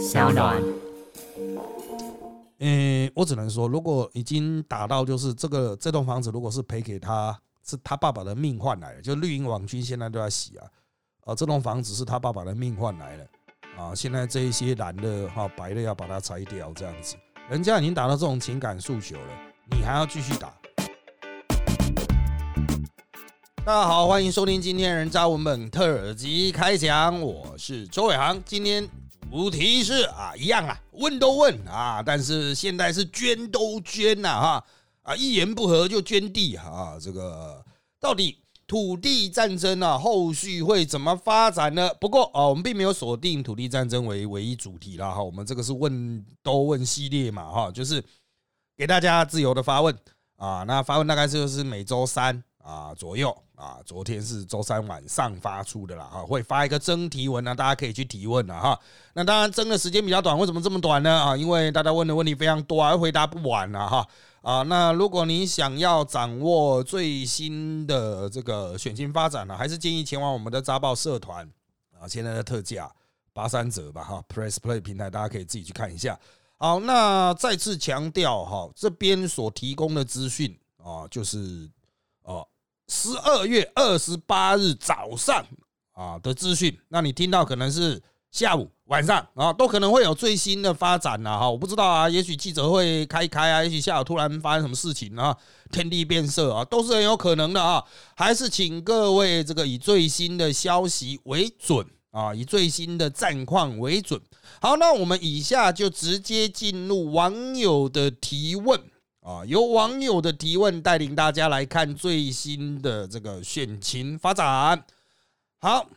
小暖。嗯，我只能说，如果已经打到就是这个这栋房子，如果是赔给他，是他爸爸的命换来的，就绿营网军现在都在洗啊，啊，这栋房子是他爸爸的命换来的啊，现在这一些蓝的哈白的要把它拆掉，这样子，人家已经达到这种情感诉求了，你还要继续打？大家好，欢迎收听今天人渣文本特辑开讲，我是周伟航。今天主题是啊，一样啊，问都问啊，但是现在是捐都捐呐哈啊，一言不合就捐地哈，这个到底土地战争啊，后续会怎么发展呢？不过啊，我们并没有锁定土地战争为唯一主题啦哈，我们这个是问都问系列嘛哈，就是给大家自由的发问啊，那发问大概就是每周三啊左右。啊，昨天是周三晚上发出的啦，哈，会发一个征提文呢，大家可以去提问了哈。那当然征的时间比较短，为什么这么短呢？啊，因为大家问的问题非常多，回答不完了哈。啊，那如果你想要掌握最新的这个选情发展呢，还是建议前往我们的扎报社团啊，现在的特价八三折吧哈，Press Play 平台大家可以自己去看一下。好，那再次强调哈，这边所提供的资讯啊，就是。十二月二十八日早上啊的资讯，那你听到可能是下午、晚上啊，都可能会有最新的发展了哈。我不知道啊，也许记者会开开啊，也许下午突然发生什么事情啊，天地变色啊，都是很有可能的啊。还是请各位这个以最新的消息为准啊，以最新的战况为准。好，那我们以下就直接进入网友的提问。啊，由网友的提问带领大家来看最新的这个选情发展。好，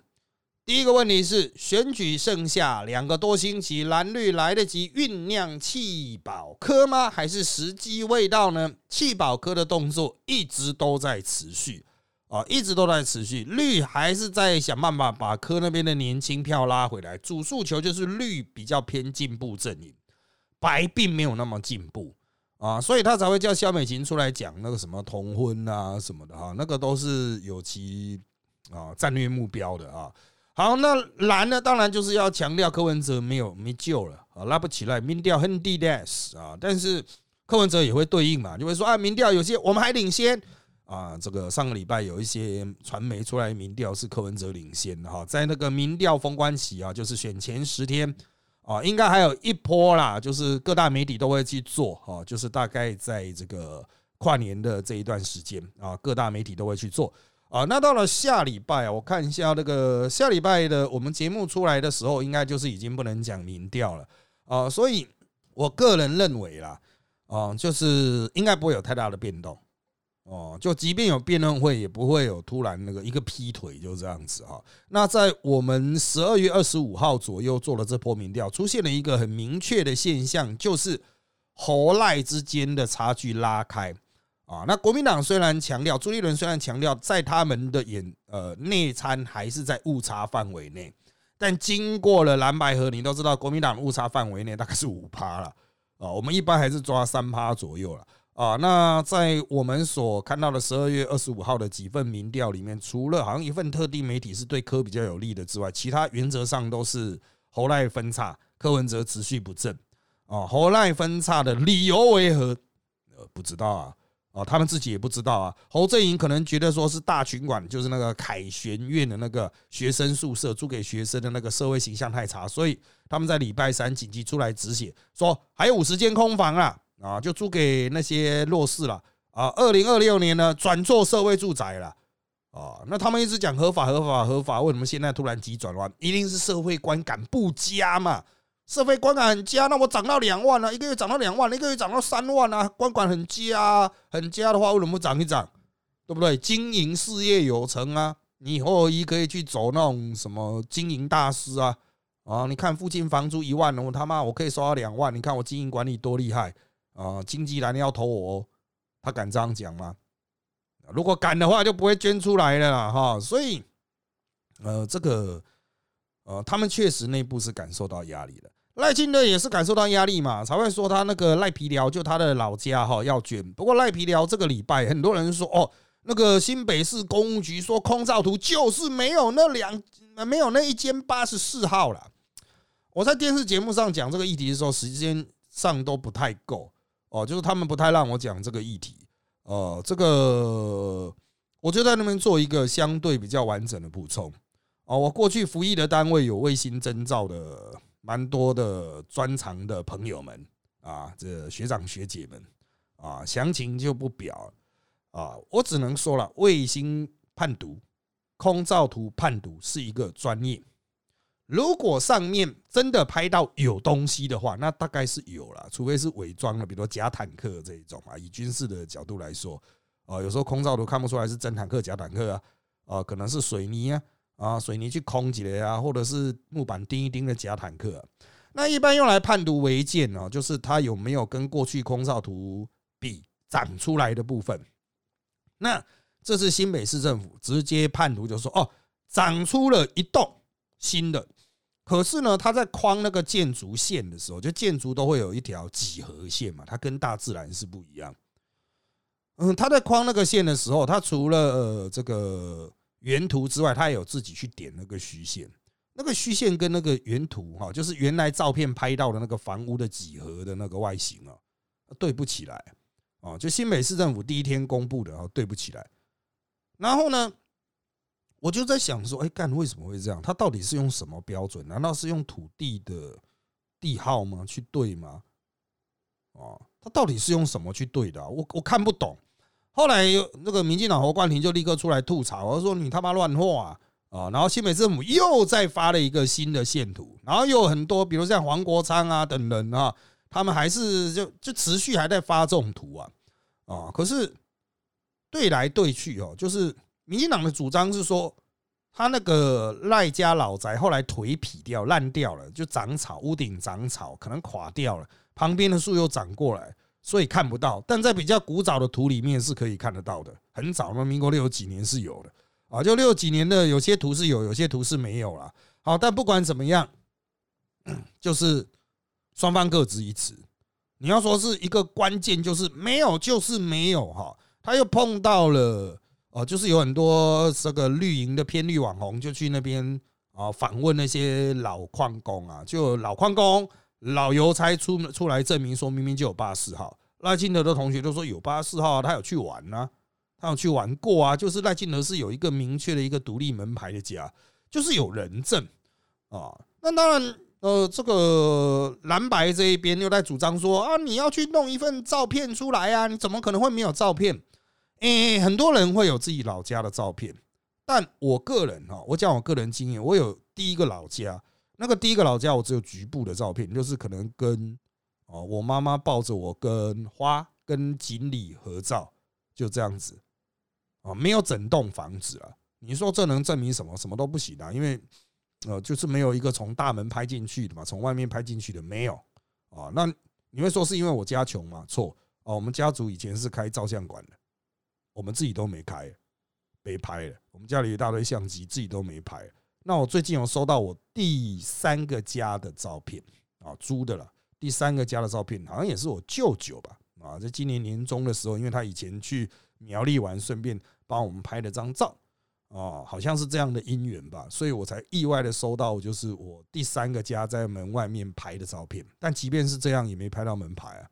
第一个问题是：选举剩下两个多星期，蓝绿来得及酝酿弃保科吗？还是时机未到呢？弃保科的动作一直都在持续啊，一直都在持续。绿还是在想办法把科那边的年轻票拉回来。主诉求就是绿比较偏进步阵营，白并没有那么进步。啊，所以他才会叫肖美琴出来讲那个什么同婚啊什么的哈，那个都是有其啊战略目标的啊。好，那蓝呢，当然就是要强调柯文哲没有没救了啊，拉不起来，民调很低的啊。但是柯文哲也会对应嘛，就会说啊，民调有些我们还领先啊。这个上个礼拜有一些传媒出来民调是柯文哲领先的哈，在那个民调封关期啊，就是选前十天。啊，应该还有一波啦，就是各大媒体都会去做哈，就是大概在这个跨年的这一段时间啊，各大媒体都会去做啊。那到了下礼拜，我看一下那个下礼拜的我们节目出来的时候，应该就是已经不能讲民调了啊，所以我个人认为啦，啊，就是应该不会有太大的变动。哦，就即便有辩论会，也不会有突然那个一个劈腿就这样子哈。那在我们十二月二十五号左右做了这波民调，出现了一个很明确的现象，就是侯赖之间的差距拉开啊。那国民党虽然强调，朱立伦虽然强调，在他们的眼呃内参还是在误差范围内，但经过了蓝白河，你都知道，国民党误差范围内大概是五趴了啊。我们一般还是抓三趴左右了。啊，那在我们所看到的十二月二十五号的几份民调里面，除了好像一份特定媒体是对柯比较有利的之外，其他原则上都是侯赖分叉，柯文哲持续不振。啊，侯赖分叉的理由为何？呃，不知道啊。啊，他们自己也不知道啊。侯振营可能觉得说是大群馆，就是那个凯旋院的那个学生宿舍租给学生的那个社会形象太差，所以他们在礼拜三紧急出来止血，说还有五十间空房啊。啊，就租给那些弱势了啊！二零二六年呢，转做社会住宅了啊！那他们一直讲合法、合法、合法，为什么现在突然急转弯？一定是社会观感不佳嘛？社会观感很佳，那我涨到两万了，一个月涨到两万，一个月涨到三万啊！观感很佳，很佳的话，为什么不涨一涨？对不对？经营事业有成啊！你以后一可以去走那种什么经营大师啊！啊，你看附近房租一万，我他妈我可以收到两万，你看我经营管理多厉害！啊，经济来要投我哦，他敢这样讲吗？如果敢的话，就不会捐出来了啦哈。所以，呃，这个，呃，他们确实内部是感受到压力的。赖清德也是感受到压力嘛，才会说他那个赖皮寮就他的老家哈要捐。不过赖皮寮这个礼拜，很多人说哦，那个新北市公务局说空照图就是没有那两没有那一间八十四号了。我在电视节目上讲这个议题的时候，时间上都不太够哦，就是他们不太让我讲这个议题。呃，这个我就在那边做一个相对比较完整的补充。哦，我过去服役的单位有卫星征兆的蛮多的专长的朋友们啊，这学长学姐们啊，详情就不表啊，我只能说了，卫星判读、空照图判读是一个专业。如果上面真的拍到有东西的话，那大概是有了，除非是伪装的，比如说假坦克这一种啊。以军事的角度来说，啊，有时候空照图看不出来是真坦克、假坦克啊，啊，可能是水泥啊，啊，水泥去空起来啊，或者是木板钉一钉的假坦克。那一般用来判读违建呢，就是它有没有跟过去空照图比长出来的部分。那这是新北市政府直接判读，就说哦，长出了一栋新的。可是呢，他在框那个建筑线的时候，就建筑都会有一条几何线嘛，它跟大自然是不一样。嗯，他在框那个线的时候，他除了呃这个原图之外，他也有自己去点那个虚线。那个虚线跟那个原图哈，就是原来照片拍到的那个房屋的几何的那个外形啊，对不起来啊。就新北市政府第一天公布的啊，对不起来。然后呢？我就在想说，哎，干为什么会这样？他到底是用什么标准？难道是用土地的地号吗？去对吗？哦，他到底是用什么去对的？我我看不懂。后来那个民进党侯冠廷就立刻出来吐槽，我说你他妈乱画啊！然后新北政府又再发了一个新的线图，然后又有很多，比如像黄国昌啊等人啊，他们还是就就持续还在发这种图啊啊！可是对来对去哦，就是。民进党的主张是说，他那个赖家老宅后来腿劈掉、烂掉了，就长草，屋顶长草，可能垮掉了，旁边的树又长过来，所以看不到。但在比较古早的图里面是可以看得到的，很早嘛，民国六几年是有的啊，就六几年的有些图是有，有些图是没有了。好，但不管怎么样，就是双方各执一词。你要说是一个关键，就是没有，就是没有哈。他又碰到了。哦，就是有很多这个绿营的偏绿网红，就去那边啊访问那些老矿工啊，就老矿工、老邮差出出来证明说，明明就有八十四号。赖清德的同学都说有八十四号，他有去玩呢，他有去玩过啊。就是赖清德是有一个明确的一个独立门牌的家，就是有人证啊。那当然，呃，这个蓝白这一边又在主张说啊，你要去弄一份照片出来啊，你怎么可能会没有照片？诶，很多人会有自己老家的照片，但我个人哈，我讲我个人经验，我有第一个老家，那个第一个老家我只有局部的照片，就是可能跟哦我妈妈抱着我跟花跟锦鲤合照，就这样子啊，没有整栋房子啊。你说这能证明什么？什么都不行啊，因为呃，就是没有一个从大门拍进去的嘛，从外面拍进去的没有啊。那你会说是因为我家穷吗？错啊，我们家族以前是开照相馆的。我们自己都没开，没拍了。我们家里一大堆相机，自己都没拍。那我最近有收到我第三个家的照片啊，租的了。第三个家的照片好像也是我舅舅吧？啊，在今年年中的时候，因为他以前去苗栗玩，顺便帮我们拍了张照啊，好像是这样的姻缘吧，所以我才意外的收到，就是我第三个家在门外面拍的照片。但即便是这样，也没拍到门牌啊。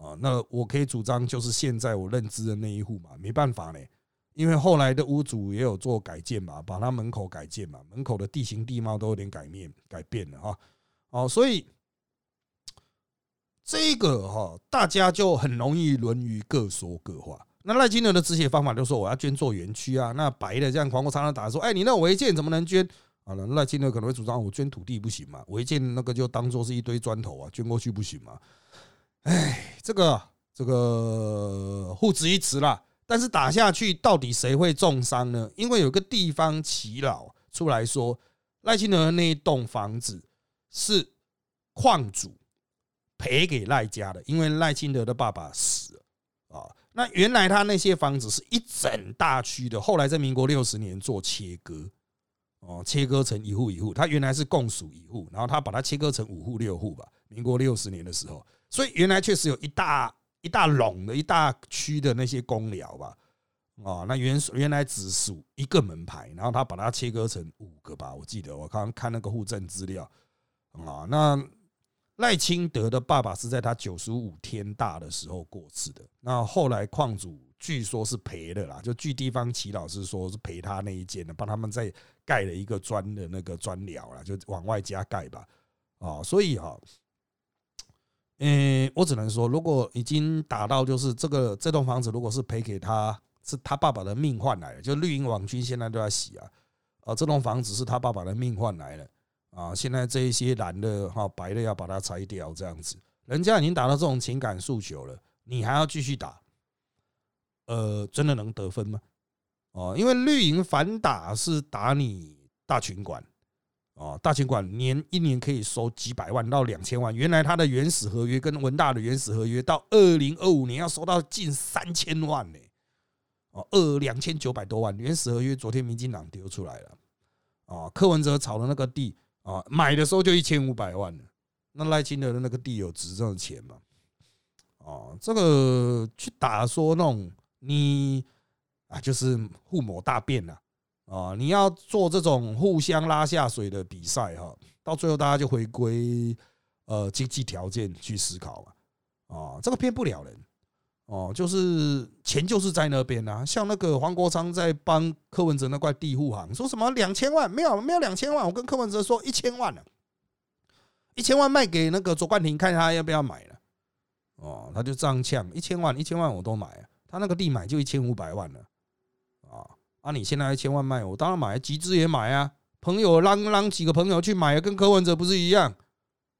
啊，那我可以主张就是现在我认知的那一户嘛，没办法呢，因为后来的屋主也有做改建嘛，把他门口改建嘛，门口的地形地貌都有点改面改变了哈，哦，所以这个哈，大家就很容易沦于各说各话。那赖金德的止血方法就说我要捐做园区啊，那白的这样黄国昌打说，哎，你那违建怎么能捐？啊，那赖金德可能会主张我捐土地不行嘛，违建那个就当做是一堆砖头啊，捐过去不行嘛。哎，这个这个互指一词啦，但是打下去到底谁会重伤呢？因为有个地方耆老出来说，赖清德那一栋房子是矿主赔给赖家的，因为赖清德的爸爸死了啊。那原来他那些房子是一整大区的，后来在民国六十年做切割，哦，切割成一户一户，他原来是共属一户，然后他把它切割成五户六户吧。民国六十年的时候。所以原来确实有一大一大垄的一大区的那些公寮吧，啊，那原原来只属一个门牌，然后他把它切割成五个吧，我记得我刚刚看那个户政资料，啊。那赖清德的爸爸是在他九十五天大的时候过世的。那后来矿主据说是赔的啦，就据地方祈老师说是赔他那一间的，帮他们再盖了一个砖的那个砖寮啦，就往外加盖吧。啊，所以哈，嗯，我只能说，如果已经打到就是这个这栋房子，如果是赔给他，是他爸爸的命换来的，就绿营网军现在都在洗啊，啊，这栋房子是他爸爸的命换来的啊，现在这一些蓝的哈白的要把它拆掉，这样子，人家已经达到这种情感诉求了，你还要继续打，呃，真的能得分吗？哦，因为绿营反打是打你大群管。哦，大清管年一年可以收几百万到两千万，原来他的原始合约跟文大的原始合约到二零二五年要收到近三千万呢。哦，二两千九百多万原始合约，昨天民进党丢出来了。啊，柯文哲炒的那个地啊，买的时候就一千五百万了。那赖清德的那个地有值这种钱吗？哦，这个去打说那种你啊，就是互抹大便呐。啊，啊你要做这种互相拉下水的比赛哈，到最后大家就回归呃经济条件去思考嘛。啊，这个骗不了人哦，就是钱就是在那边啊。像那个黄国昌在帮柯文哲那块地护航，说什么两千万没有没有两千万，我跟柯文哲说一千万了，一千万卖给那个卓冠廷，看他要不要买了。哦，他就这样呛，一千万一千万我都买啊，他那个地买就一千五百万了。啊！你现在一千万卖，我当然买，集资也买啊。朋友让让几个朋友去买，跟柯文哲不是一样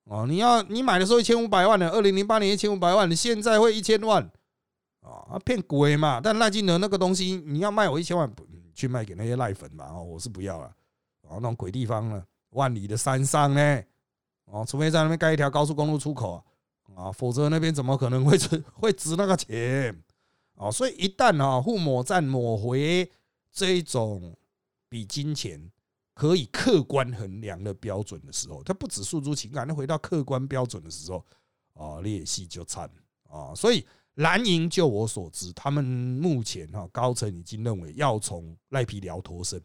哦？你要你买的时候一千五百万的，二零零八年一千五百万，你现在会一千万啊？骗鬼嘛！但赖金德那个东西，你要卖我一千万，不去卖给那些赖粉嘛？哦，我是不要了。哦，那种鬼地方呢，万里的山上呢？哦，除非在那边盖一条高速公路出口啊，否则那边怎么可能会值会值那个钱？哦，所以一旦啊，互抹站抹回。这一种比金钱可以客观衡量的标准的时候，它不只诉诸情感，他回到客观标准的时候，啊，裂隙就惨啊。所以蓝营就我所知，他们目前哈高层已经认为要从赖皮寮脱身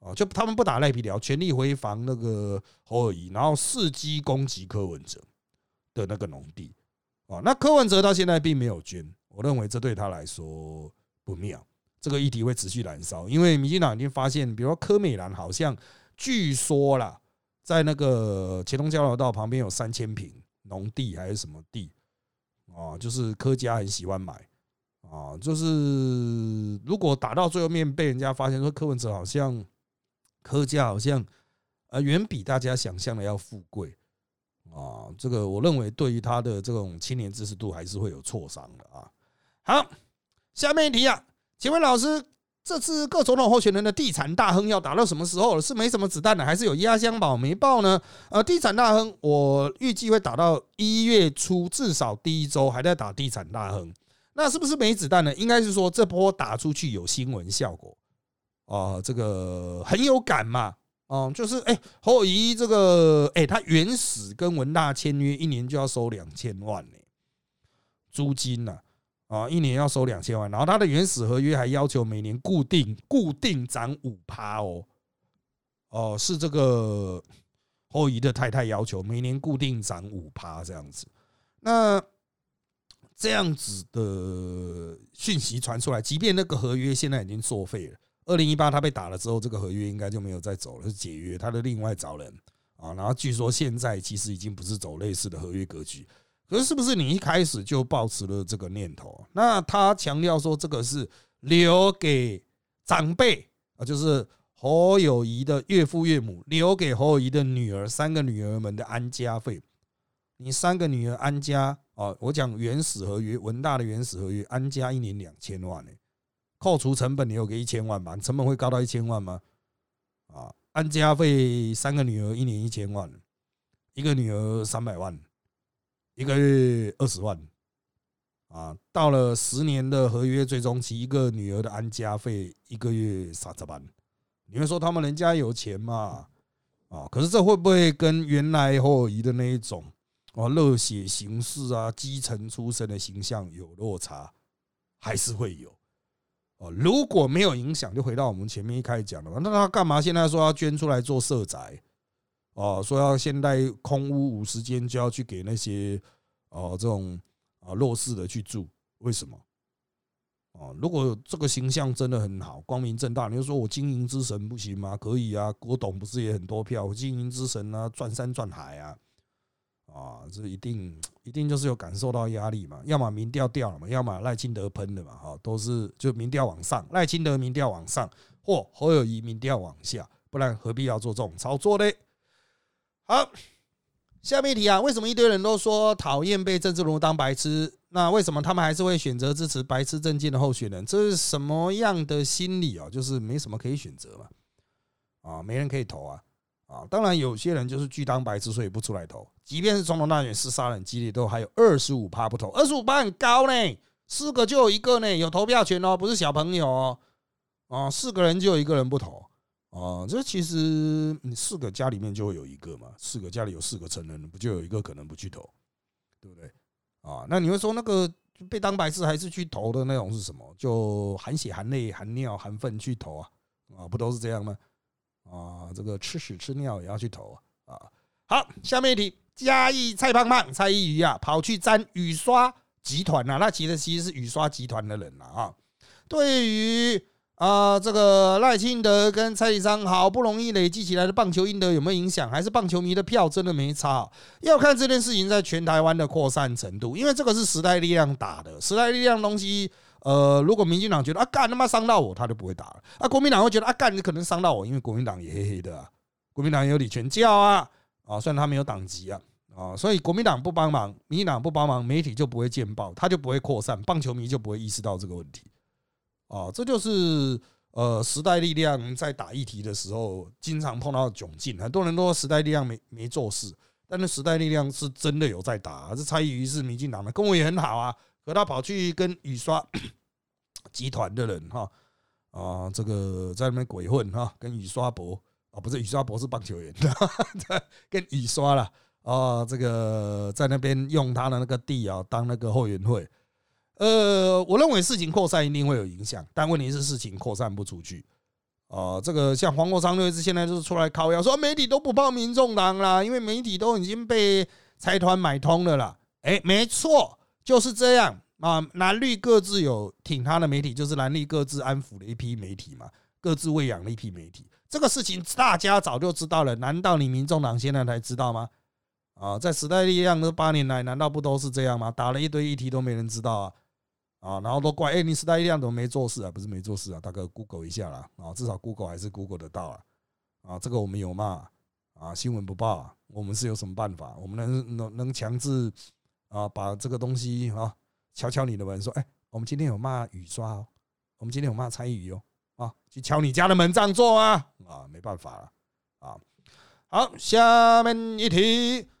啊，就他们不打赖皮寮，全力回防那个侯尔仪，然后伺机攻击柯文哲的那个农地啊。那柯文哲到现在并没有捐，我认为这对他来说不妙。这个议题会持续燃烧，因为民进党已经发现，比如说柯美兰好像据说啦，在那个乾隆交流道旁边有三千坪农地还是什么地啊，就是柯家很喜欢买啊，就是如果打到最后面被人家发现说柯文哲好像柯家好像呃远比大家想象的要富贵啊，这个我认为对于他的这种青年支持度还是会有挫伤的啊。好，下面一题啊。请问老师，这次各总统候选人的地产大亨要打到什么时候了？是没什么子弹的，还是有压箱宝没爆呢？呃，地产大亨，我预计会打到一月初，至少第一周还在打地产大亨。那是不是没子弹呢？应该是说这波打出去有新闻效果啊，这个很有感嘛。哦，就是哎，侯友这个哎，他原始跟文大签约一年就要收两千万呢，租金呢？啊一年要收两千万，然后他的原始合约还要求每年固定固定涨五趴哦，哦，是这个后移的太太要求每年固定涨五趴这样子。那这样子的讯息传出来，即便那个合约现在已经作废了，二零一八他被打了之后，这个合约应该就没有再走了，是解约，他的另外找人啊。然后据说现在其实已经不是走类似的合约格局。可是，是不是你一开始就抱持了这个念头？那他强调说，这个是留给长辈啊，就是侯友谊的岳父岳母留给侯友谊的女儿三个女儿们的安家费。你三个女儿安家啊，我讲原始合约，文大的原始合约，安家一年两千万呢，扣除成本，你有个一千万吧？成本会高到一千万吗？啊，安家费三个女儿一年一千万，一个女儿三百万。一个月二十万啊，到了十年的合约最终期，一个女儿的安家费一个月三十万。你们说他们人家有钱嘛？啊，可是这会不会跟原来侯友谊的那一种哦热血形式啊，基层出身的形象有落差？还是会有哦？如果没有影响，就回到我们前面一开始讲的嘛。那他干嘛现在说要捐出来做社宅？哦，说要现在空屋五十间就要去给那些哦这种啊弱势的去住，为什么？哦，如果这个形象真的很好，光明正大，你就说我经营之神不行吗？可以啊，郭董不是也很多票？经营之神啊，转山转海啊，啊，这一定一定就是有感受到压力嘛？要么民调掉了嘛，要么赖清德喷的嘛，哈，都是就民调往上，赖清德民调往上，或侯友谊民调往下，不然何必要做这种操作呢？好，下面一题啊，为什么一堆人都说讨厌被政治人物当白痴？那为什么他们还是会选择支持白痴政见的候选人？这是什么样的心理啊？就是没什么可以选择嘛，啊，没人可以投啊，啊，当然有些人就是拒当白痴，所以不出来投。即便是总统大选厮杀人激烈，都还有二十五趴不投，二十五趴很高呢，四个就有一个呢，有投票权哦，不是小朋友哦，啊，四个人就有一个人不投。哦，这其实你四个家里面就会有一个嘛，四个家里有四个成人，不就有一个可能不去投，对不对？啊，那你会说那个被当白痴还是去投的那种是什么？就含血含泪含尿含粪去投啊？啊，不都是这样吗？啊，这个吃屎吃尿也要去投啊？啊，好，下面一题，嘉义蔡胖胖蔡依瑜啊，跑去沾雨刷集团啊，那其实其实是雨刷集团的人了啊，对于。啊，这个赖清德跟蔡启昌好不容易累积起来的棒球英德有没有影响？还是棒球迷的票真的没差？要看这件事情在全台湾的扩散程度，因为这个是时代力量打的。时代力量东西，呃，如果民进党觉得啊干他妈伤到我，他就不会打了。啊，国民党会觉得啊干你可能伤到我，因为国民党也黑黑的啊，国民党有李全教啊，啊，虽然他没有党籍啊，啊，所以国民党不帮忙，民进党不帮忙，媒体就不会见报，他就不会扩散，棒球迷就不会意识到这个问题。啊，这就是呃时代力量在打议题的时候经常碰到窘境。很多人都说时代力量没没做事，但是时代力量是真的有在打。这蔡依瑜是民进党的，跟我也很好啊。可他跑去跟雨刷 集团的人哈啊，这个在那边鬼混哈，跟雨刷博啊，不是雨刷博是棒球员，跟雨刷了啊，这个在那边用他的那个地啊当那个后援会。呃，我认为事情扩散一定会有影响，但问题是事情扩散不出去啊。这个像黄国昌律师现在就是出来靠谣，说媒体都不报民众党啦，因为媒体都已经被财团买通了啦。哎，没错，就是这样啊。蓝绿各自有挺他的媒体，就是蓝绿各自安抚了一批媒体嘛，各自喂养了一批媒体。这个事情大家早就知道了，难道你民众党现在才知道吗？啊，在时代力量这八年来，难道不都是这样吗？打了一堆议题都没人知道啊。啊，然后都怪哎，你时代力量怎么没做事啊？不是没做事啊，大哥，Google 一下啦，啊，至少 Google 还是 Google 得到啊，啊，这个我们有骂啊，新闻不报啊，我们是有什么办法？我们能能能强制啊，把这个东西啊，敲敲你的门，说哎，我们今天有骂雨刷哦，我们今天有骂参与哦，啊，去敲你家的门这样做啊，啊，没办法了，啊，好，下面一题。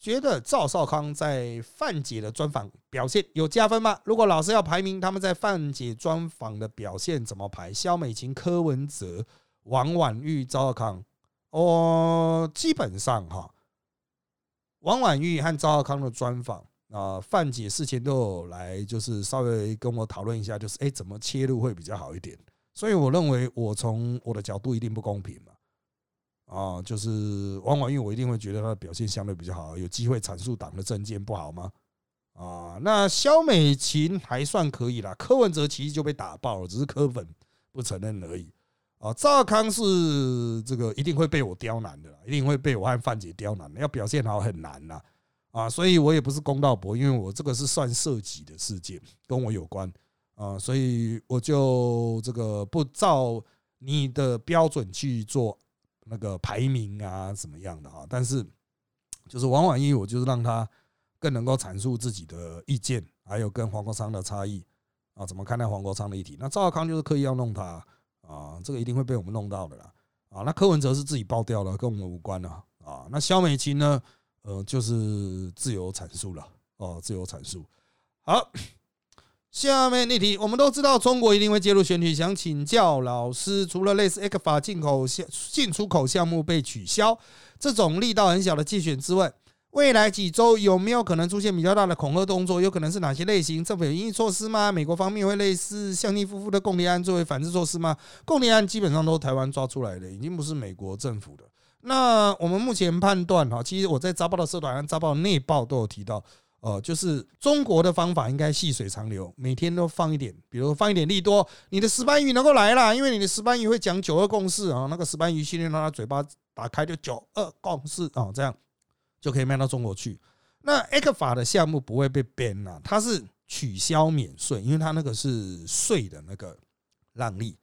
觉得赵少康在范姐的专访表现有加分吗？如果老师要排名他们在范姐专访的表现，怎么排？肖美琴、柯文哲、王婉玉、赵少康，哦，基本上哈，王婉玉和赵少康的专访啊，范姐事前都有来，就是稍微跟我讨论一下，就是哎，怎么切入会比较好一点？所以我认为，我从我的角度一定不公平嘛。啊，就是王婉玉，我一定会觉得他的表现相对比较好，有机会阐述党的政见不好吗？啊，那肖美琴还算可以啦，柯文哲其实就被打爆了，只是柯粉不承认而已。啊，赵康是这个一定会被我刁难的，一定会被我和范姐刁难的，要表现好很难呐。啊，所以我也不是公道伯，因为我这个是算涉及的事件，跟我有关啊，所以我就这个不照你的标准去做。那个排名啊，怎么样的啊？但是就是王婉玉，我就是让他更能够阐述自己的意见，还有跟黄国昌的差异啊，怎么看待黄国昌的议题？那赵少康就是刻意要弄他啊，这个一定会被我们弄到的啦啊。那柯文哲是自己爆掉了，跟我们无关了啊。那肖美琴呢？呃，就是自由阐述了哦，自由阐述好。下面那题，我们都知道中国一定会介入选举，想请教老师，除了类似 X 法进口项进出口项目被取消这种力道很小的竞选之外，未来几周有没有可能出现比较大的恐吓动作？有可能是哪些类型？政府有应对措施吗？美国方面会类似向尼夫妇的共谍案作为反制措施吗？共谍案基本上都是台湾抓出来的，已经不是美国政府的。那我们目前判断哈，其实我在扎报的社团、扎报内报都有提到，呃，就是中国的方法应该细水长流，每天都放一点，比如放一点利多，你的石斑鱼能够来了，因为你的石斑鱼会讲九二共识啊，那个石斑鱼训练让它嘴巴打开就九二共识啊，这样就可以卖到中国去。那 X 法的项目不会被 ban 了，它是取消免税，因为它那个是税的那个让利，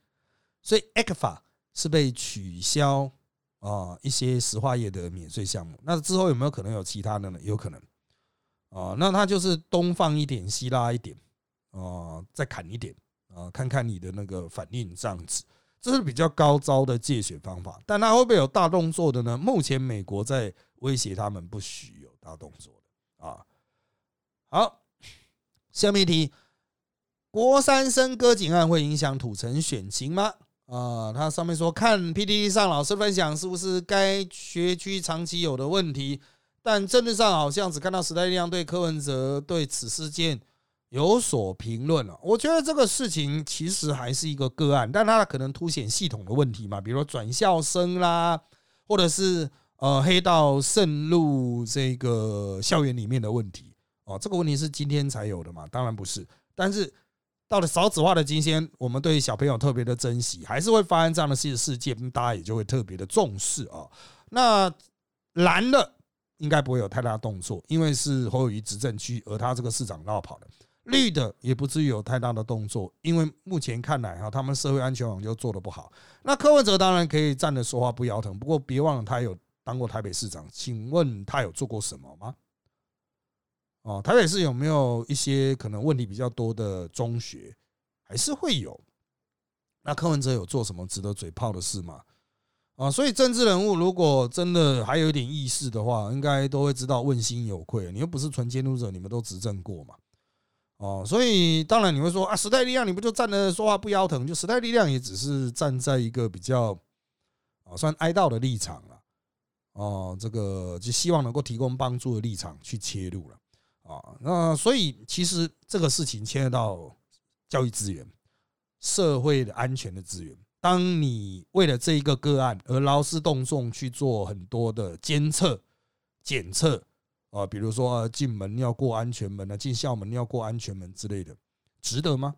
所以 X 法是被取消。啊，一些石化业的免税项目，那之后有没有可能有其他的呢？有可能啊，那它就是东放一点，西拉一点，啊，再砍一点啊，看看你的那个反应这样子，这是比较高招的借选方法。但它会不会有大动作的呢？目前美国在威胁他们不许有大动作的啊。好，下面一题，国三生割颈案会影响土城选情吗？啊，他上面说看 PPT 上老师分享是不是该学区长期有的问题，但政治上好像只看到时代力量对柯文哲对此事件有所评论了。我觉得这个事情其实还是一个个案，但它可能凸显系统的问题嘛，比如说转校生啦，或者是呃黑道渗入这个校园里面的问题。哦，这个问题是今天才有的嘛？当然不是，但是。到了少子化的今天，我们对小朋友特别的珍惜，还是会发生这样的事事件，大家也就会特别的重视啊。那蓝的应该不会有太大动作，因为是侯友谊执政区，而他这个市长绕跑的。绿的也不至于有太大的动作，因为目前看来哈，他们社会安全网就做的不好。那柯文哲当然可以站着说话不腰疼，不过别忘了他有当过台北市长，请问他有做过什么吗？哦，台北市有没有一些可能问题比较多的中学，还是会有？那柯文哲有做什么值得嘴炮的事吗？啊，所以政治人物如果真的还有一点意识的话，应该都会知道问心有愧。你又不是纯监督者，你们都执政过嘛？哦，所以当然你会说啊，时代力量你不就站着说话不腰疼？就时代力量也只是站在一个比较啊算哀悼的立场了。哦，这个就希望能够提供帮助的立场去切入了。啊，那所以其实这个事情牵涉到教育资源、社会的安全的资源。当你为了这一个个案而劳师动众去做很多的监测、检测啊，比如说进门要过安全门啊，进校门要过安全门之类的，值得吗？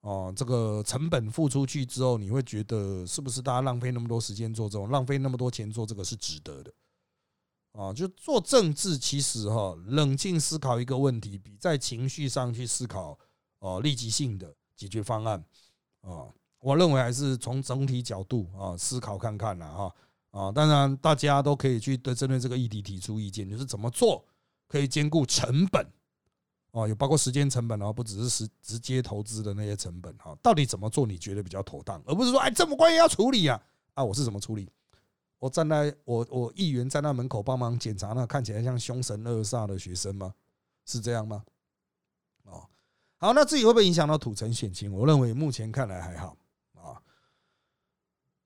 哦，这个成本付出去之后，你会觉得是不是大家浪费那么多时间做这种，浪费那么多钱做这个是值得的？啊，就做政治，其实哈，冷静思考一个问题，比在情绪上去思考哦立即性的解决方案啊，我认为还是从整体角度啊思考看看了哈啊，当然大家都可以去对针对这个议题提出意见，就是怎么做可以兼顾成本哦，有包括时间成本哦，不只是实直接投资的那些成本哈，到底怎么做你觉得比较妥当，而不是说哎这么官员要处理呀啊，我是怎么处理？我站在我我议员站在门口帮忙检查，那看起来像凶神恶煞的学生吗？是这样吗？哦，好，那自己会不会影响到土城选情？我认为目前看来还好。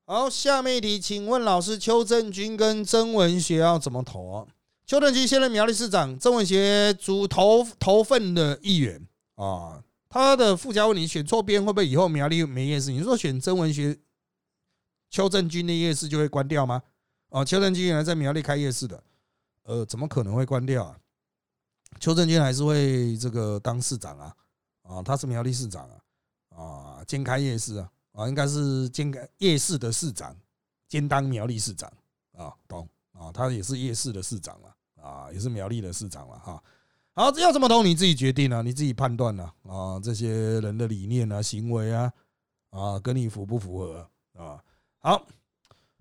好，下面一题，请问老师邱正军跟曾文学要怎么投啊？邱正军现任苗栗市长，曾文学主投投份的议员啊。他的附加问题选错边会不会以后苗栗没夜市？你说选曾文学？邱正军的夜市就会关掉吗？哦，邱正军原来在苗栗开夜市的，呃，怎么可能会关掉啊？邱正军还是会这个当市长啊，啊，他是苗栗市长啊，啊，兼开夜市啊，啊，应该是兼夜市的市长，兼当苗栗市长啊，懂啊？他也是夜市的市长了，啊，也是苗栗的市长了哈。好，要怎么投你自己决定啊，你自己判断了啊，这些人的理念啊、行为啊，啊，跟你符不符合啊？好，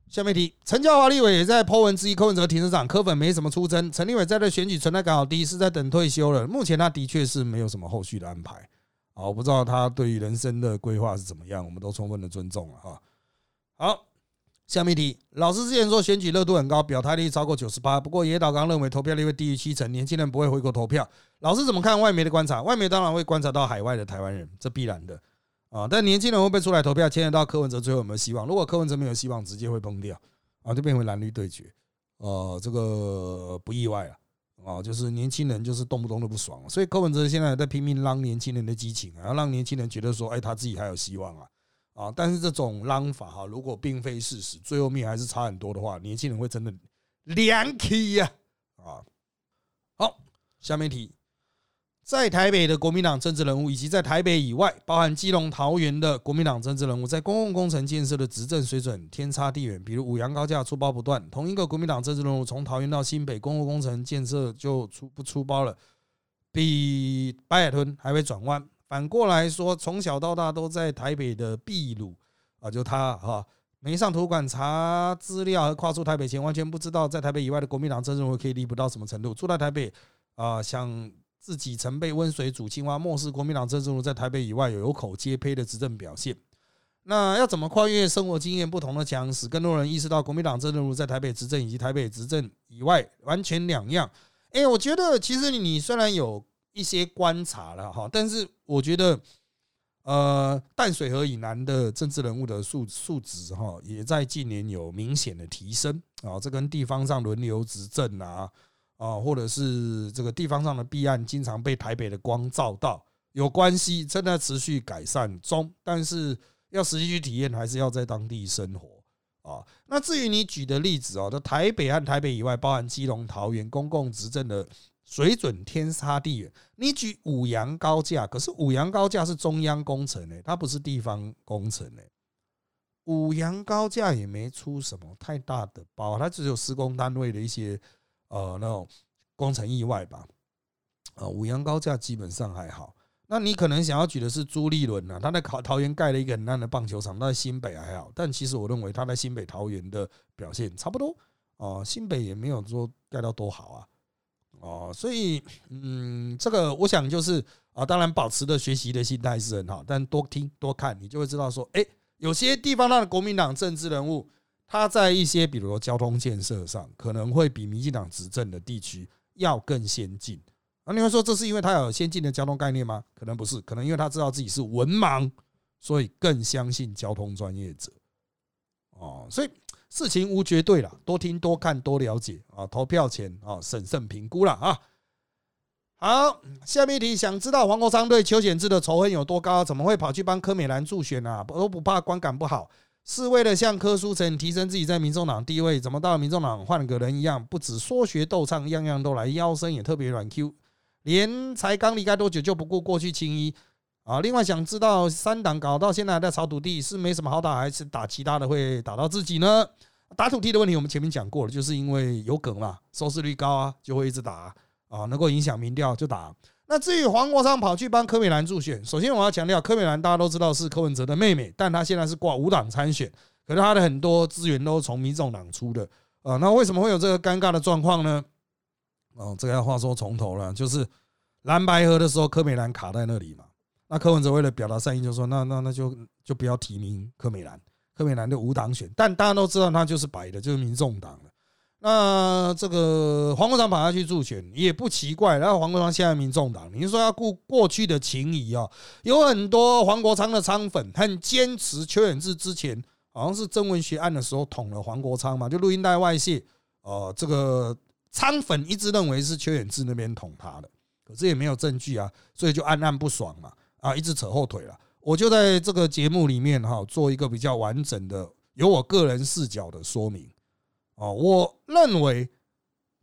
下面题，陈教华立委也在抛文质疑柯文哲停车场，柯粉没什么出征。陈立伟在这选举存在感好低，是在等退休了。目前他的确是没有什么后续的安排啊，我不知道他对于人生的规划是怎么样，我们都充分的尊重了哈。好，下面一题，老师之前说选举热度很高，表态率超过九十八，不过野岛刚认为投票率会低于七成，年轻人不会回国投票。老师怎么看外媒的观察？外媒当然会观察到海外的台湾人，这必然的。啊！但年轻人会不会出来投票？牵扯到柯文哲最后有没有希望？如果柯文哲没有希望，直接会崩掉啊，就变回蓝绿对决。呃，这个不意外了啊，就是年轻人就是动不动都不爽，所以柯文哲现在在拼命让年轻人的激情啊，让年轻人觉得说，哎，他自己还有希望啊。啊。但是这种浪法哈，如果并非事实，最后面还是差很多的话，年轻人会真的凉气呀啊。好，下面题。在台北的国民党政治人物，以及在台北以外，包含基隆、桃园的国民党政治人物，在公共工程建设的执政水准天差地远。比如五羊高架出包不断，同一个国民党政治人物从桃园到新北，公共工程建设就出不出包了，比白海豚还会转弯。反过来说，从小到大都在台北的秘鲁啊，就他哈，没上图书馆查资料和跨出台北前，完全不知道在台北以外的国民党政治人物可以离谱到什么程度。住在台北啊，想。自己曾被温水煮青蛙，漠视国民党政治人物在台北以外有有口皆碑的执政表现。那要怎么跨越生活经验不同的墙，使更多人意识到国民党政治人物在台北执政以及台北执政以外完全两样？哎，我觉得其实你虽然有一些观察了哈，但是我觉得，呃，淡水河以南的政治人物的素素质哈，也在近年有明显的提升啊。这跟地方上轮流执政啊。啊，或者是这个地方上的弊案经常被台北的光照到，有关系，正在持续改善中。但是要实际去体验，还是要在当地生活啊。那至于你举的例子哦，在台北和台北以外，包含基隆、桃园，公共执政的水准天差地远。你举五羊高架，可是五羊高架是中央工程诶，它不是地方工程诶。五羊高架也没出什么太大的包，它只有施工单位的一些。呃，那种工程意外吧，啊，五羊高架基本上还好。那你可能想要举的是朱立伦啊，他在桃桃园盖了一个很烂的棒球场，在新北还好。但其实我认为他在新北、桃园的表现差不多哦，新北也没有说盖到多好啊，哦，所以嗯，这个我想就是啊，当然保持的学习的心态是很好，但多听多看，你就会知道说，哎，有些地方上的国民党政治人物。他在一些比如说交通建设上，可能会比民进党执政的地区要更先进。那你会说这是因为他有先进的交通概念吗？可能不是，可能因为他知道自己是文盲，所以更相信交通专业者。哦，所以事情无绝对了，多听多看多了解啊，投票前啊审慎评估了啊。好，下面一题，想知道黄国昌对邱显志的仇恨有多高？怎么会跑去帮柯美兰助选啊？都不怕观感不好？是为了向柯书成提升自己在民众党地位，怎么到民众党换个人一样，不止说学逗唱，样样都来，腰身也特别软 Q，连才刚离开多久就不顾过去青衣啊！另外想知道三党搞到现在还在炒土地，是没什么好打，还是打其他的会打到自己呢？打土地的问题我们前面讲过了，就是因为有梗嘛，收视率高啊，就会一直打啊，能够影响民调就打。那至于黄国昌跑去帮柯美兰助选，首先我要强调，柯美兰大家都知道是柯文哲的妹妹，但她现在是挂五党参选，可是她的很多资源都从民众党出的啊。那为什么会有这个尴尬的状况呢？哦，这个话说从头了，就是蓝白河的时候，柯美兰卡在那里嘛。那柯文哲为了表达善意，就说那那那就就不要提名柯美兰，柯美兰的五党选，但大家都知道她就是白的，就是民众党的。那这个黄国昌跑下去助选也不奇怪，然后黄国昌现在民众党，你说要顾过去的情谊啊，有很多黄国昌的仓粉很坚持邱远志之前好像是曾文学案的时候捅了黄国昌嘛，就录音带外泄，呃，这个仓粉一直认为是邱远志那边捅他的，可是也没有证据啊，所以就暗暗不爽嘛，啊，一直扯后腿了。我就在这个节目里面哈，做一个比较完整的，由我个人视角的说明。哦，我认为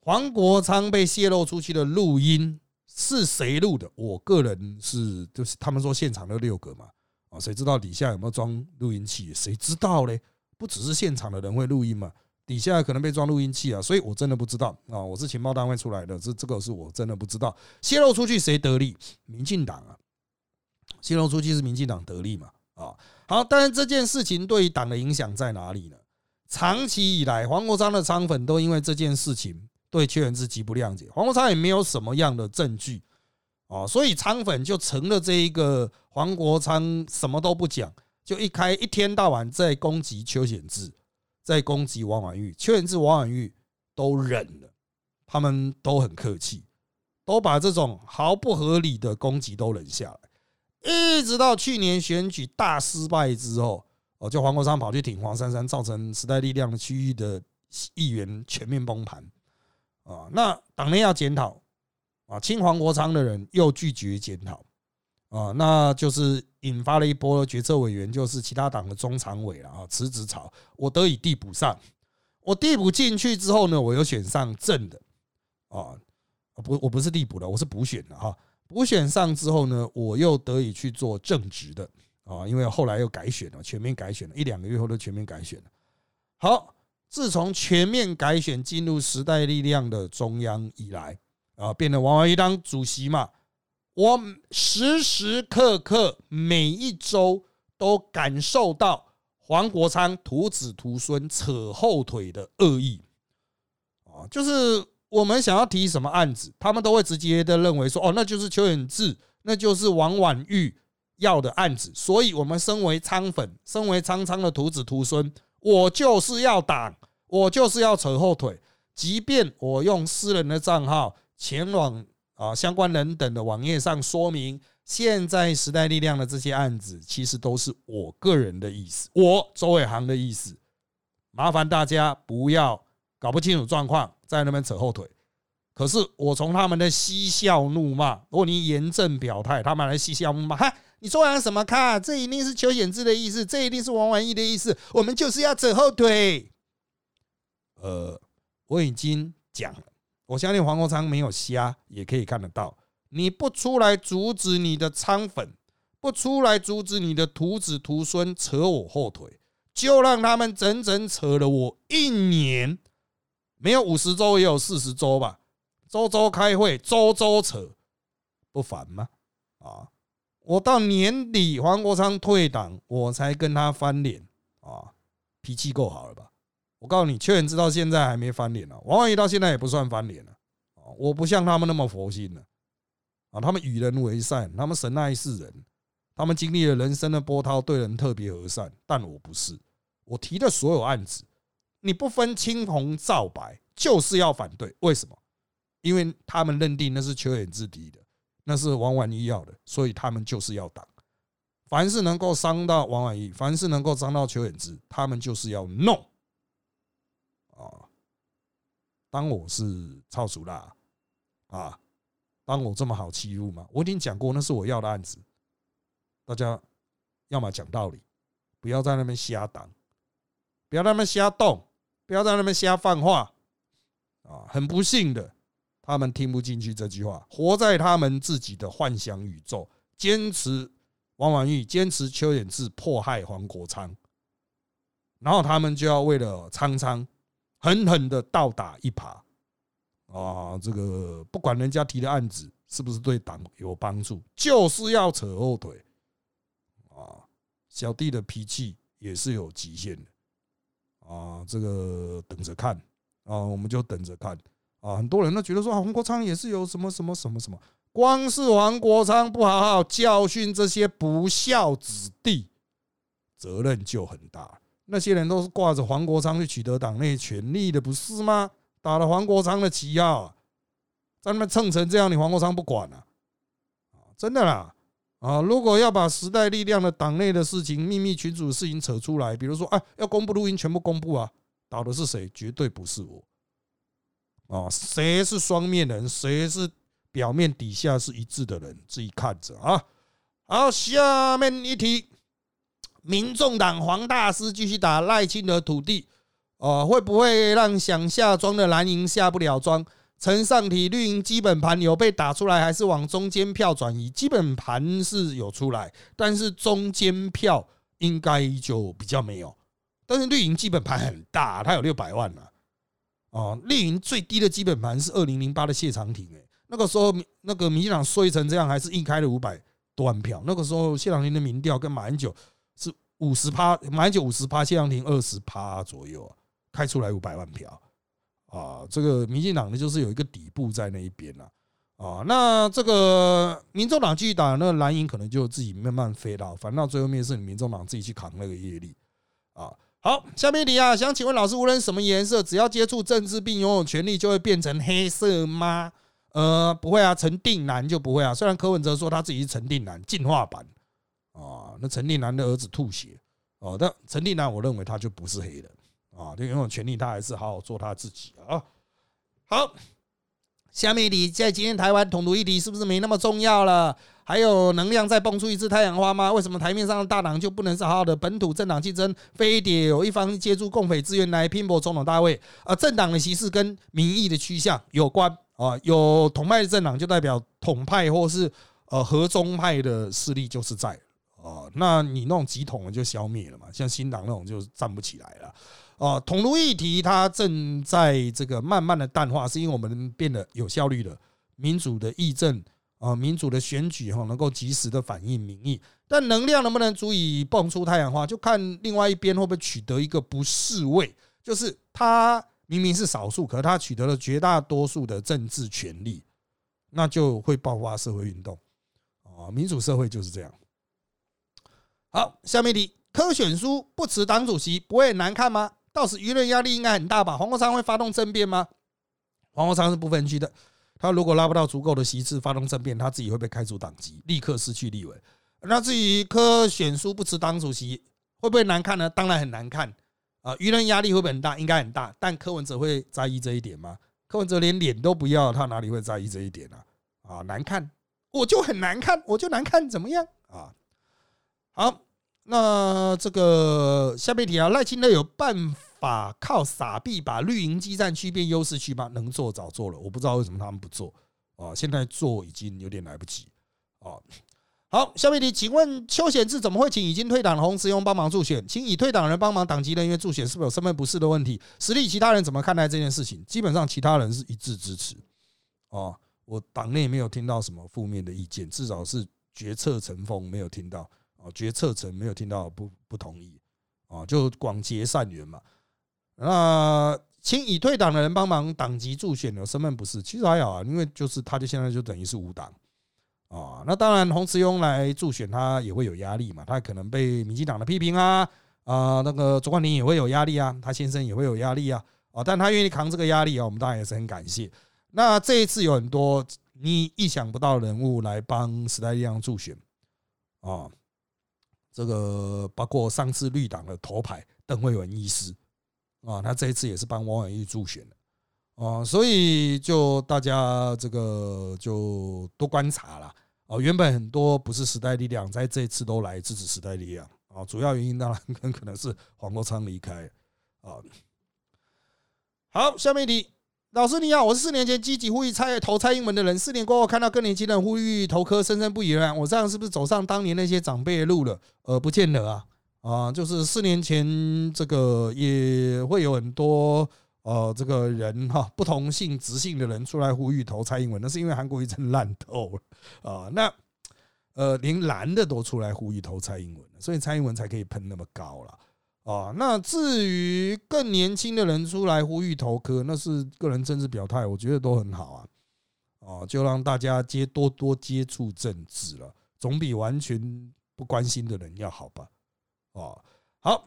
黄国昌被泄露出去的录音是谁录的？我个人是就是他们说现场的六个嘛，啊，谁知道底下有没有装录音器？谁知道嘞？不只是现场的人会录音嘛，底下可能被装录音器啊，所以我真的不知道啊。我是情报单位出来的，这这个是我真的不知道。泄露出去谁得利？民进党啊，泄露出去是民进党得利嘛？啊，好，但是这件事情对于党的影响在哪里呢？长期以来，黄国昌的仓粉都因为这件事情对邱元志极不谅解。黄国昌也没有什么样的证据哦，所以仓粉就成了这一个黄国昌什么都不讲，就一开一天到晚在攻击邱显志，在攻击王婉玉。邱显志、王婉玉都忍了，他们都很客气，都把这种毫不合理的攻击都忍下来，一直到去年选举大失败之后。哦，就黄国昌跑去挺黄珊珊，造成时代力量的区域的议员全面崩盘啊！那党内要检讨啊，亲黄国昌的人又拒绝检讨啊，那就是引发了一波决策委员，就是其他党的中常委了啊，辞职潮，我得以递补上。我递补进去之后呢，我又选上正的啊，不，我不是递补的，我是补选的哈。补选上之后呢，我又得以去做正职的啊，因为后来又改选了，全面改选了，一两个月后都全面改选了。好，自从全面改选进入时代力量的中央以来啊，变得王万一当主席嘛，我时时刻刻每一周都感受到黄国昌徒子徒孙扯后腿的恶意啊，就是。我们想要提什么案子，他们都会直接的认为说，哦，那就是邱远志，那就是王婉玉要的案子。所以，我们身为仓粉，身为仓仓的徒子徒孙，我就是要挡，我就是要扯后腿。即便我用私人的账号前往啊相关人等的网页上说明，现在时代力量的这些案子，其实都是我个人的意思，我周伟航的意思。麻烦大家不要搞不清楚状况。在那边扯后腿，可是我从他们的嬉笑怒骂，如果你严正表态，他们来嬉笑怒骂，哈，你说完什么？看，这一定是邱显志的意思，这一定是王婉义的意思，我们就是要扯后腿。呃，我已经讲了，我相信黄国昌没有瞎，也可以看得到，你不出来阻止你的仓粉，不出来阻止你的徒子徒孙扯我后腿，就让他们整整扯了我一年。没有五十周也有四十周吧，周周开会，周周扯，不烦吗？啊，我到年底黄国昌退党，我才跟他翻脸啊，脾气够好了吧？我告诉你，邱远知到现在还没翻脸呢，王万一到现在也不算翻脸了啊，我不像他们那么佛心了啊，他们与人为善，他们神爱世人，他们经历了人生的波涛，对人特别和善，但我不是，我提的所有案子。你不分青红皂白，就是要反对。为什么？因为他们认定那是邱远志提的，那是王婉一要的，所以他们就是要挡。凡是能够伤到王婉一，凡是能够伤到邱远之，他们就是要弄。啊！当我是超熟啦，啊！当我这么好欺负吗？我已经讲过，那是我要的案子。大家要么讲道理，不要在那边瞎挡，不要在那边瞎动。不要在那边瞎放话啊！很不幸的，他们听不进去这句话，活在他们自己的幻想宇宙，坚持王婉玉，坚持邱远志迫害黄国昌，然后他们就要为了苍苍狠狠的倒打一耙啊！这个不管人家提的案子是不是对党有帮助，就是要扯后腿啊！小弟的脾气也是有极限的。啊，这个等着看啊，我们就等着看啊。很多人都觉得说，黄国昌也是有什么什么什么什么，光是黄国昌不好好教训这些不孝子弟，责任就很大。那些人都是挂着黄国昌去取得党内权力的，不是吗？打了黄国昌的旗号，在那边蹭成这样，你黄国昌不管了啊？真的啦。啊！如果要把时代力量的党内的事情、秘密群组的事情扯出来，比如说，啊，要公布录音，全部公布啊！倒的是谁？绝对不是我。啊，谁是双面人？谁是表面底下是一致的人？自己看着啊！好，下面一题，民众党黄大师继续打赖清德土地，啊，会不会让想下庄的蓝营下不了庄？陈上体绿营基本盘有被打出来，还是往中间票转移？基本盘是有出来，但是中间票应该就比较没有。但是绿营基本盘很大，它有六百万呢。哦，绿营最低的基本盘是二零零八的谢长廷，哎，那个时候那个民进党衰成这样，还是硬开了五百多万票。那个时候谢长廷的民调跟马英九是五十趴，马英九五十趴，谢长廷二十趴左右，开出来五百万票。啊，这个民进党呢，就是有一个底部在那一边了啊。那这个民众党继续打，那蓝营可能就自己慢慢飞到，反正到最后面是你民众党自己去扛那个业力啊。好，下面一题啊，想请问老师，无论什么颜色，只要接触政治并拥有权力，就会变成黑色吗？呃，不会啊，陈定南就不会啊。虽然柯文哲说他自己是陈定南进化版啊，那陈定南的儿子吐血哦，但陈定南我认为他就不是黑人。啊，就拥有权利，他还是好好做他自己啊。好，下面一题，在今天台湾统独议题是不是没那么重要了？还有能量再蹦出一次太阳花吗？为什么台面上的大党就不能是好好的本土政党竞争，非得有一方借助共匪资源来拼搏总统大位？啊，政党的形式跟民意的趋向有关啊，有统派的政党就代表统派或是呃合中派的势力就是在啊，那你那种极统就消灭了嘛，像新党那种就站不起来了。哦，统独议题它正在这个慢慢的淡化，是因为我们变得有效率了，民主的议政啊，民主的选举哈，能够及时的反映民意。但能量能不能足以蹦出太阳花，就看另外一边会不会取得一个不是位，就是他明明是少数，可他取得了绝大多数的政治权利，那就会爆发社会运动啊，民主社会就是这样。好，下面题，柯选书不辞党主席，不会难看吗？到时舆论压力应该很大吧？黄国昌会发动政变吗？黄国昌是不分区的，他如果拉不到足够的席次发动政变，他自己会被开除党籍，立刻失去立委。那至于柯选书不辞党主席，会不会难看呢？当然很难看啊！舆论压力会不会很大？应该很大。但柯文哲会在意这一点吗？柯文哲连脸都不要，他哪里会在意这一点呢？啊，难看，我就很难看，我就难看，怎么样啊？好。那这个下面题啊，赖清德有办法把靠撒币把绿营基站区变优势区吗？能做早做了，我不知道为什么他们不做啊。现在做已经有点来不及啊。好，下面题，请问邱显志怎么会请已经退党的洪慈庸帮忙助选？请已退党人帮忙党籍人员助选，是不是有身份不适的问题？实力其他人怎么看待这件事情？基本上其他人是一致支持啊。我党内没有听到什么负面的意见，至少是决策成风没有听到。啊，决策层没有听到不不同意啊，就广结善缘嘛。那请已退党的人帮忙党籍助选的身份不是，其实还好啊，因为就是他就现在就等于是无党啊。那当然，洪慈庸来助选他也会有压力嘛，他可能被民进党的批评啊啊，那个卓冠霖也会有压力啊，他先生也会有压力啊啊，但他愿意扛这个压力啊，我们当然也是很感谢。那这一次有很多你意想不到人物来帮时代力量助选啊。这个包括上次绿党的头牌邓慧文医师啊，他这一次也是帮王婉玉助选的啊，所以就大家这个就多观察了啊。原本很多不是时代力量，在这一次都来支持时代力量啊，主要原因当然很可能是黄国昌离开啊。好，下面一题。老师你好，我是四年前积极呼吁蔡投蔡英文的人，四年过后看到更年轻人呼吁投科，深深不以为然。我这样是不是走上当年那些长辈的路了？呃，不见得啊，啊，就是四年前这个也会有很多呃这个人哈，不同性直性的人出来呼吁投蔡英文，那是因为韩国瑜真烂透了啊。那呃，连蓝的都出来呼吁投蔡英文，所以蔡英文才可以喷那么高了。啊，那至于更年轻的人出来呼吁投科，那是个人政治表态，我觉得都很好啊。啊，就让大家接多多接触政治了，总比完全不关心的人要好吧？哦，好，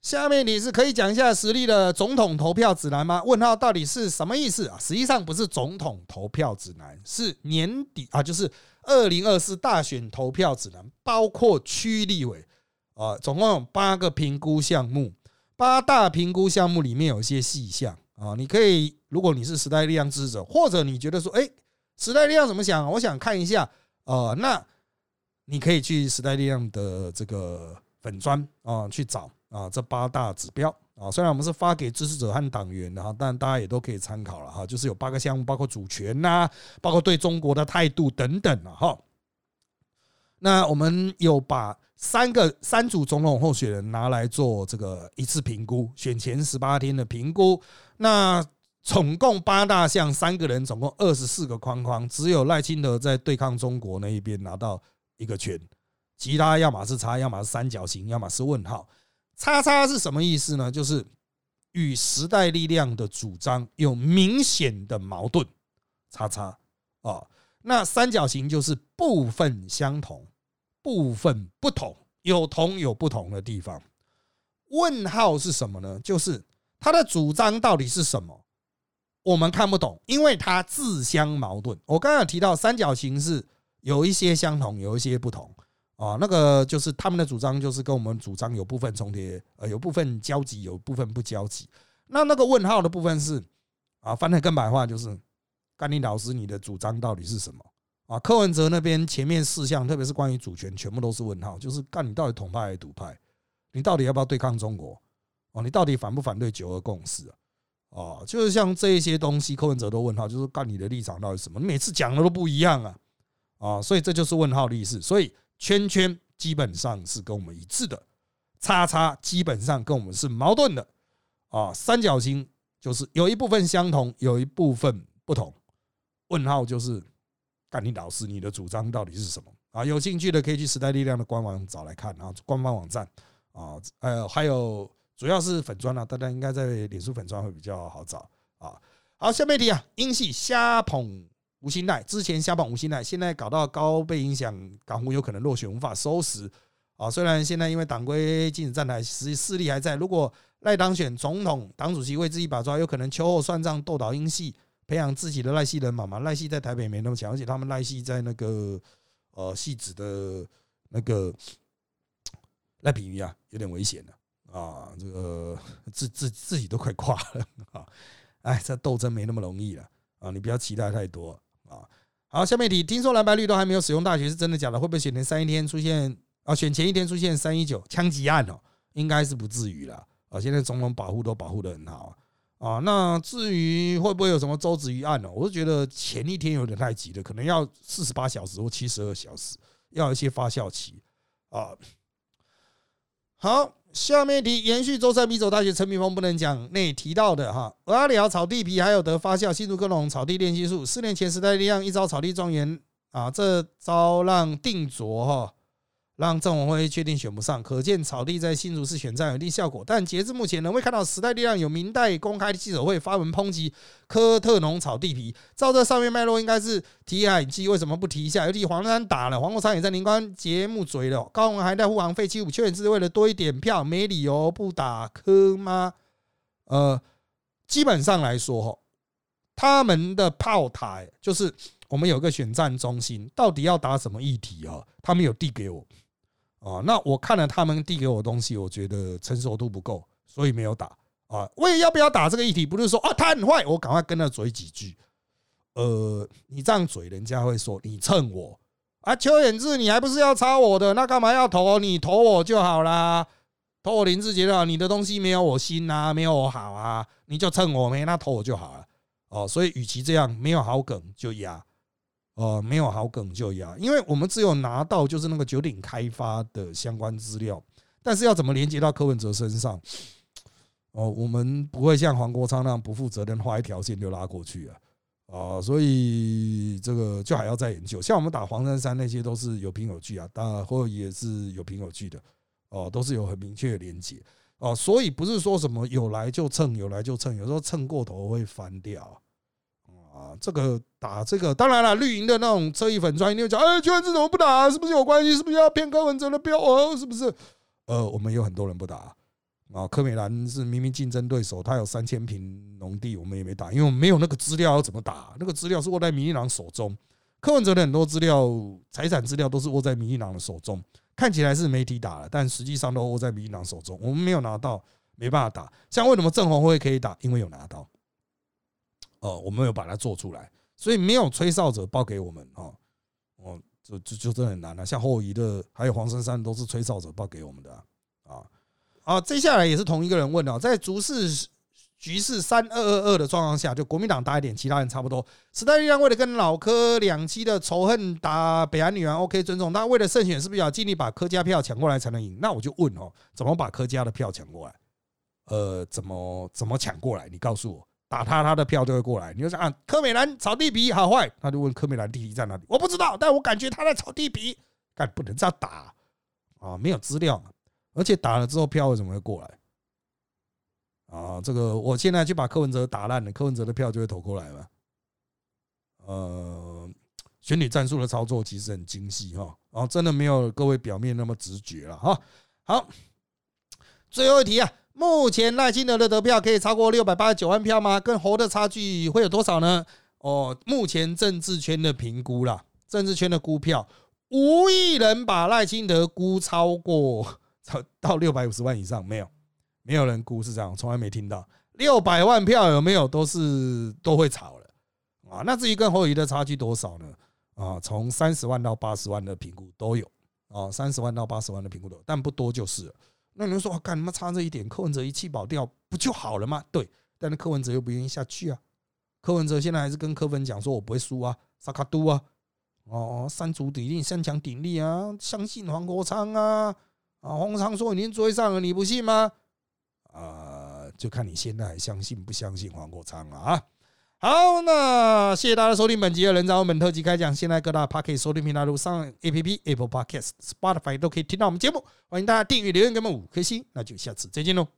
下面你是可以讲一下实力的总统投票指南吗？问号到底是什么意思啊？实际上不是总统投票指南，是年底啊，就是二零二四大选投票指南，包括区立委。啊，总共有八个评估项目，八大评估项目里面有一些细项啊，你可以，如果你是时代力量支持者，或者你觉得说，哎，时代力量怎么想？我想看一下，呃，那你可以去时代力量的这个粉砖啊去找啊这八大指标啊，虽然我们是发给支持者和党员的哈，但大家也都可以参考了哈，就是有八个项目，包括主权呐，包括对中国的态度等等了哈。那我们有把三个三组总统候选人拿来做这个一次评估，选前十八天的评估。那总共八大项，三个人总共二十四个框框，只有赖清德在对抗中国那一边拿到一个圈，其他要么是叉，要么是三角形，要么是问号。叉叉是什么意思呢？就是与时代力量的主张有明显的矛盾。叉叉啊。那三角形就是部分相同，部分不同，有同有不同的地方。问号是什么呢？就是他的主张到底是什么？我们看不懂，因为它自相矛盾。我刚刚提到三角形是有一些相同，有一些不同啊。那个就是他们的主张，就是跟我们主张有部分重叠，呃，有部分交集，有部分不交集。那那个问号的部分是啊，翻成更白话就是甘宁老师，你的主张到底是什么？啊，柯文哲那边前面四项，特别是关于主权，全部都是问号，就是干你到底统派还是独派？你到底要不要对抗中国？哦，你到底反不反对九二共识啊？哦，就是像这一些东西，柯文哲都问号，就是干你的立场到底什么？你每次讲的都不一样啊！啊，所以这就是问号立式。所以圈圈基本上是跟我们一致的，叉叉基本上跟我们是矛盾的。啊，三角形就是有一部分相同，有一部分不同。问号就是。干你老师，你的主张到底是什么啊？有兴趣的可以去时代力量的官网找来看啊，官方网站啊，呃，还有主要是粉砖啊，大家应该在脸书粉砖会比较好找啊。好，下面一题啊，英系瞎捧吴兴奈，之前瞎捧吴兴奈，现在搞到高被影响，港湖有可能落选，无法收拾啊。虽然现在因为党规禁止站台，实际势力还在。如果赖当选总统，党主席为自己把抓，有可能秋后算账，斗倒英系。培养自己的赖系人马嘛，赖系在台北没那么强，而且他们赖系在那个呃戏子的那个赖品妤啊，有点危险了啊，这个 自自自己都快挂了啊！哎，这斗争没那么容易了啊！你不要期待太多啊！好，下面一题，听说蓝白绿都还没有使用大学，是真的假的？会不会选前三一天出现啊？选前一天出现三一九枪击案哦？应该是不至于了啊！现在总统保护都保护的很好。啊，那至于会不会有什么周子瑜案呢？我是觉得前一天有点太急了，可能要四十八小时或七十二小时，要一些发酵期啊。好，下面题延续周三米走大学陈明峰不能讲内提到的哈，阿里奥草地皮还有得发酵，新竹各种草地炼金术，四年前时代力量一招草地庄园啊，这招让定着哈。让郑文辉确定选不上，可见草地在新竹市选战有一定效果。但截至目前，仍未看到时代力量有明代公开的记者会发文抨击科特农草地皮。照这上面脉络，应该是提海基为什么不提一下？尤其黄山打了，黄国昌也在临关节目嘴了，高雄还在护航废弃物，确实是为了多一点票，没理由不打科吗？呃，基本上来说，哈，他们的炮台就是我们有个选战中心，到底要打什么议题啊？他们有递给我。啊，那我看了他们递给我的东西，我觉得成熟度不够，所以没有打啊。为要不要打这个议题，不是说啊他很坏，我赶快跟他嘴几句。呃，你这样嘴，人家会说你蹭我啊。邱远志，你还不是要抄我的？那干嘛要投？你投我就好啦，投我林志杰的，你的东西没有我新啊，没有我好啊，你就蹭我没？那投我就好了。哦，所以与其这样，没有好梗就压。呃，没有好梗就压，因为我们只有拿到就是那个九鼎开发的相关资料，但是要怎么连接到柯文哲身上？哦，我们不会像黄国昌那样不负责任画一条线就拉过去啊，啊，所以这个就还要再研究。像我们打黄山山那些都是有凭有据啊，当然或也是有凭有据的，哦，都是有很明确的连接，哦，所以不是说什么有来就蹭，有来就蹭，有时候蹭过头会翻掉。这个打这个，当然了，绿营的那种车衣粉专，你会讲，哎，居然这怎么不打？是不是有关系？是不是要骗柯文哲的标？哦，是不是？呃，我们有很多人不打啊。柯美兰是明明竞争对手，他有三千平农地，我们也没打，因为我们没有那个资料，要怎么打？那个资料是握在民进党手中，柯文哲的很多资料、财产资料都是握在民进党的手中，看起来是媒体打了，但实际上都握在民进党手中，我们没有拿到，没办法打。像为什么郑红辉可以打？因为有拿到。哦，我们有把它做出来，所以没有吹哨者报给我们哦，哦，就就就真的很难了。像后移的，还有黄珊珊，都是吹哨者报给我们的啊啊！接下来也是同一个人问哦，在竹市局势三二二二的状况下，就国民党大一点，其他人差不多。时代力量为了跟老柯两期的仇恨打北韩女王，OK，尊重。那为了胜选，是不是要尽力把柯家票抢过来才能赢？那我就问哦，怎么把柯家的票抢过来？呃，怎么怎么抢过来？你告诉我。打他，他的票就会过来。你就想啊，柯美兰炒地皮好坏？他就问柯美兰地皮在哪里？我不知道，但我感觉他在炒地皮。但不能这样打啊，没有资料，而且打了之后票为什么会过来？啊，这个我现在去把柯文哲打烂了，柯文哲的票就会投过来了。呃，选举战术的操作其实很精细哈，然后真的没有各位表面那么直觉了哈。好，最后一题啊。目前赖清德的得票可以超过六百八十九万票吗？跟侯的差距会有多少呢？哦，目前政治圈的评估啦，政治圈的估票，无一人把赖清德估超过超到六百五十万以上，没有，没有人估是这样，从来没听到六百万票有没有都是都会炒了啊。那至于跟侯友谊的差距多少呢？啊，从三十万到八十万的评估都有啊，三十万到八十万的评估都有，但不多就是了。那你们说，干他妈差这一点，柯文哲一气保掉不就好了吗？对，但是柯文哲又不愿意下去啊。柯文哲现在还是跟柯粉讲说，我不会输啊，萨卡都啊，哦，三足鼎立，三强鼎立啊，相信黄国昌啊，啊，黄国昌说已经追上了，你不信吗？啊，就看你现在还相信不相信黄国昌了啊。好，那谢谢大家收听本集的人造文本特辑开讲。现在各大 p o c k e t 收听平台如上 A P P Apple Podcast、Spotify 都可以听到我们节目。欢迎大家订阅、留言给我们五颗星。那就下次再见喽。